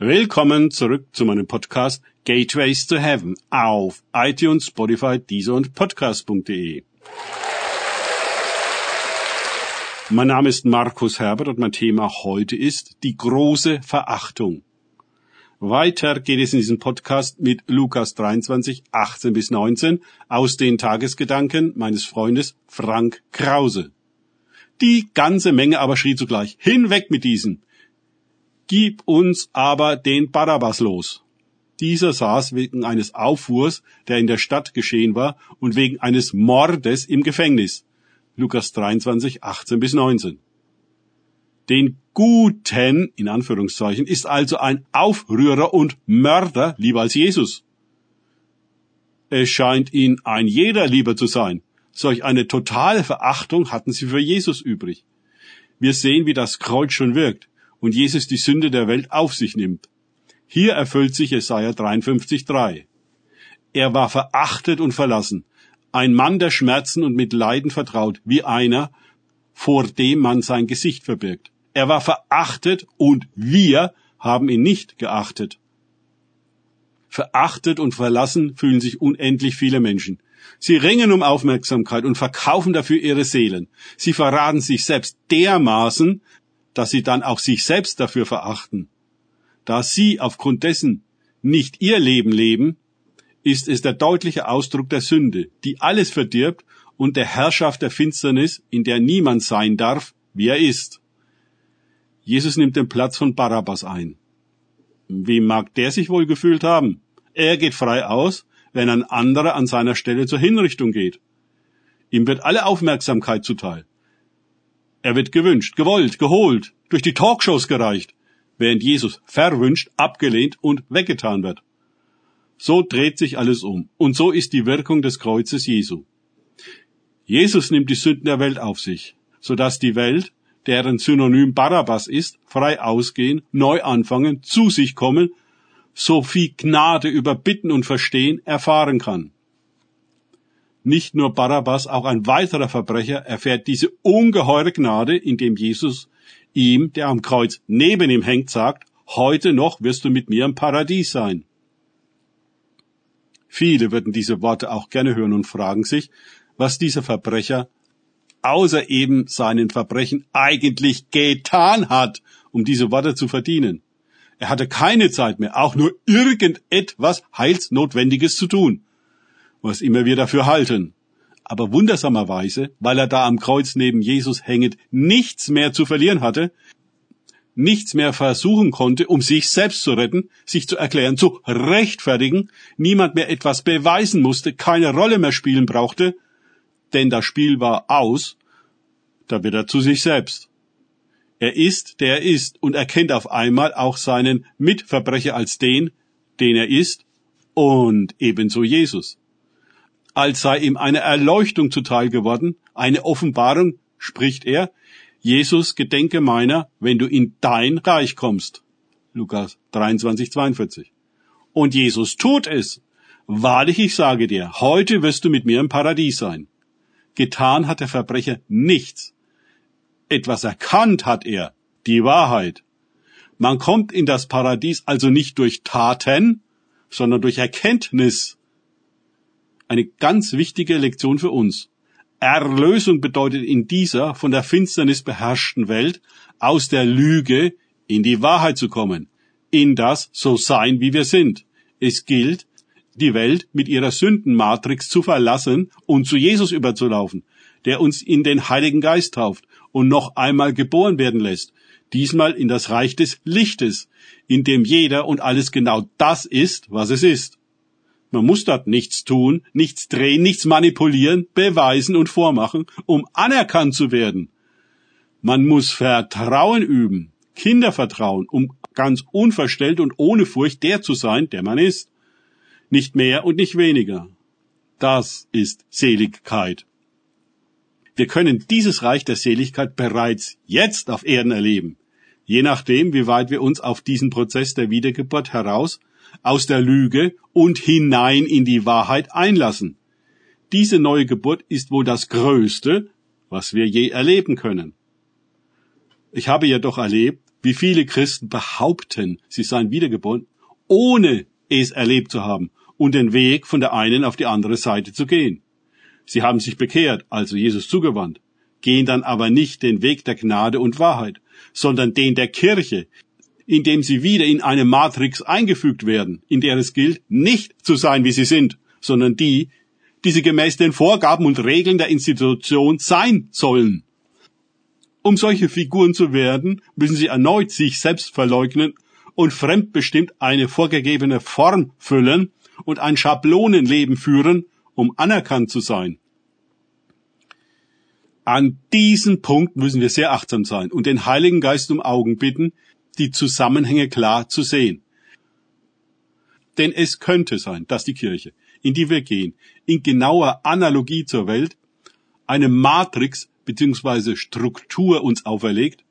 Willkommen zurück zu meinem Podcast Gateways to Heaven auf iTunes, Spotify, Deezer und Podcast.de. Mein Name ist Markus Herbert und mein Thema heute ist die große Verachtung. Weiter geht es in diesem Podcast mit Lukas 23, 18 bis 19 aus den Tagesgedanken meines Freundes Frank Krause. Die ganze Menge aber schrie zugleich, hinweg mit diesen. Gib uns aber den Barabbas los. Dieser saß wegen eines Aufruhrs, der in der Stadt geschehen war, und wegen eines Mordes im Gefängnis. Lukas 23, 18 bis 19. Den Guten, in Anführungszeichen, ist also ein Aufrührer und Mörder lieber als Jesus. Es scheint ihn ein jeder lieber zu sein. Solch eine totale Verachtung hatten sie für Jesus übrig. Wir sehen, wie das Kreuz schon wirkt und Jesus die Sünde der Welt auf sich nimmt. Hier erfüllt sich Jesaja 53,3. Er war verachtet und verlassen, ein Mann der Schmerzen und mit Leiden vertraut, wie einer, vor dem man sein Gesicht verbirgt. Er war verachtet und wir haben ihn nicht geachtet. Verachtet und verlassen fühlen sich unendlich viele Menschen. Sie ringen um Aufmerksamkeit und verkaufen dafür ihre Seelen. Sie verraten sich selbst dermaßen, dass sie dann auch sich selbst dafür verachten. Da sie aufgrund dessen nicht ihr Leben leben, ist es der deutliche Ausdruck der Sünde, die alles verdirbt und der Herrschaft der Finsternis, in der niemand sein darf, wie er ist. Jesus nimmt den Platz von Barabbas ein. Wie mag der sich wohl gefühlt haben? Er geht frei aus, wenn ein anderer an seiner Stelle zur Hinrichtung geht. Ihm wird alle Aufmerksamkeit zuteil. Er wird gewünscht, gewollt, geholt, durch die Talkshows gereicht, während Jesus verwünscht, abgelehnt und weggetan wird. So dreht sich alles um. Und so ist die Wirkung des Kreuzes Jesu. Jesus nimmt die Sünden der Welt auf sich, sodass die Welt, deren Synonym Barabbas ist, frei ausgehen, neu anfangen, zu sich kommen, so viel Gnade über Bitten und Verstehen erfahren kann. Nicht nur Barabbas, auch ein weiterer Verbrecher erfährt diese ungeheure Gnade, indem Jesus ihm, der am Kreuz neben ihm hängt, sagt, heute noch wirst du mit mir im Paradies sein. Viele würden diese Worte auch gerne hören und fragen sich, was dieser Verbrecher außer eben seinen Verbrechen eigentlich getan hat, um diese Worte zu verdienen. Er hatte keine Zeit mehr, auch nur irgendetwas Heilsnotwendiges zu tun, was immer wir dafür halten. Aber wundersamerweise, weil er da am Kreuz neben Jesus hängend nichts mehr zu verlieren hatte, nichts mehr versuchen konnte, um sich selbst zu retten, sich zu erklären, zu rechtfertigen, niemand mehr etwas beweisen musste, keine Rolle mehr spielen brauchte, denn das Spiel war aus, da wird er zu sich selbst. Er ist, der er ist und erkennt auf einmal auch seinen Mitverbrecher als den, den er ist und ebenso Jesus. Als sei ihm eine Erleuchtung zuteil geworden, eine Offenbarung, spricht er, Jesus, gedenke meiner, wenn du in dein Reich kommst. Lukas 23, 42. Und Jesus tut es. Wahrlich, ich sage dir, heute wirst du mit mir im Paradies sein. Getan hat der Verbrecher nichts. Etwas erkannt hat er, die Wahrheit. Man kommt in das Paradies also nicht durch Taten, sondern durch Erkenntnis. Eine ganz wichtige Lektion für uns. Erlösung bedeutet in dieser von der Finsternis beherrschten Welt aus der Lüge in die Wahrheit zu kommen, in das so sein, wie wir sind. Es gilt, die Welt mit ihrer Sündenmatrix zu verlassen und zu Jesus überzulaufen, der uns in den Heiligen Geist tauft und noch einmal geboren werden lässt, diesmal in das Reich des Lichtes, in dem jeder und alles genau das ist, was es ist. Man muss dort nichts tun, nichts drehen, nichts manipulieren, beweisen und vormachen, um anerkannt zu werden. Man muss Vertrauen üben, Kindervertrauen, um ganz unverstellt und ohne Furcht der zu sein, der man ist. Nicht mehr und nicht weniger. Das ist Seligkeit. Wir können dieses Reich der Seligkeit bereits jetzt auf Erden erleben, je nachdem, wie weit wir uns auf diesen Prozess der Wiedergeburt heraus aus der Lüge und hinein in die Wahrheit einlassen. Diese neue Geburt ist wohl das Größte, was wir je erleben können. Ich habe jedoch erlebt, wie viele Christen behaupten, sie seien wiedergeboren, ohne es erlebt zu haben und den Weg von der einen auf die andere Seite zu gehen. Sie haben sich bekehrt, also Jesus zugewandt, gehen dann aber nicht den Weg der Gnade und Wahrheit, sondern den der Kirche, indem sie wieder in eine Matrix eingefügt werden, in der es gilt, nicht zu sein, wie sie sind, sondern die, die sie gemäß den Vorgaben und Regeln der Institution sein sollen. Um solche Figuren zu werden, müssen sie erneut sich selbst verleugnen und fremdbestimmt eine vorgegebene Form füllen und ein Schablonenleben führen, um anerkannt zu sein. An diesem Punkt müssen wir sehr achtsam sein und den Heiligen Geist um Augen bitten, die Zusammenhänge klar zu sehen. Denn es könnte sein, dass die Kirche, in die wir gehen, in genauer Analogie zur Welt, eine Matrix bzw. Struktur uns auferlegt,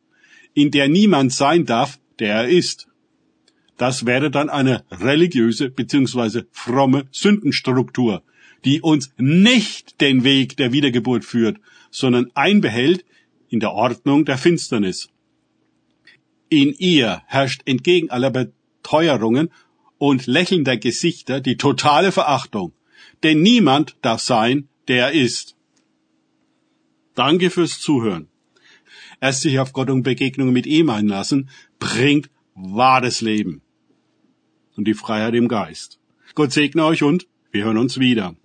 in der niemand sein darf, der er ist. Das wäre dann eine religiöse bzw. fromme Sündenstruktur, die uns nicht den Weg der Wiedergeburt führt, sondern einbehält in der Ordnung der Finsternis. In ihr herrscht entgegen aller Beteuerungen und lächelnder Gesichter die totale Verachtung, denn niemand darf sein, der er ist. Danke fürs Zuhören. Erst sich auf Gott und Begegnungen mit ihm einlassen, bringt wahres Leben und die Freiheit im Geist. Gott segne euch und wir hören uns wieder.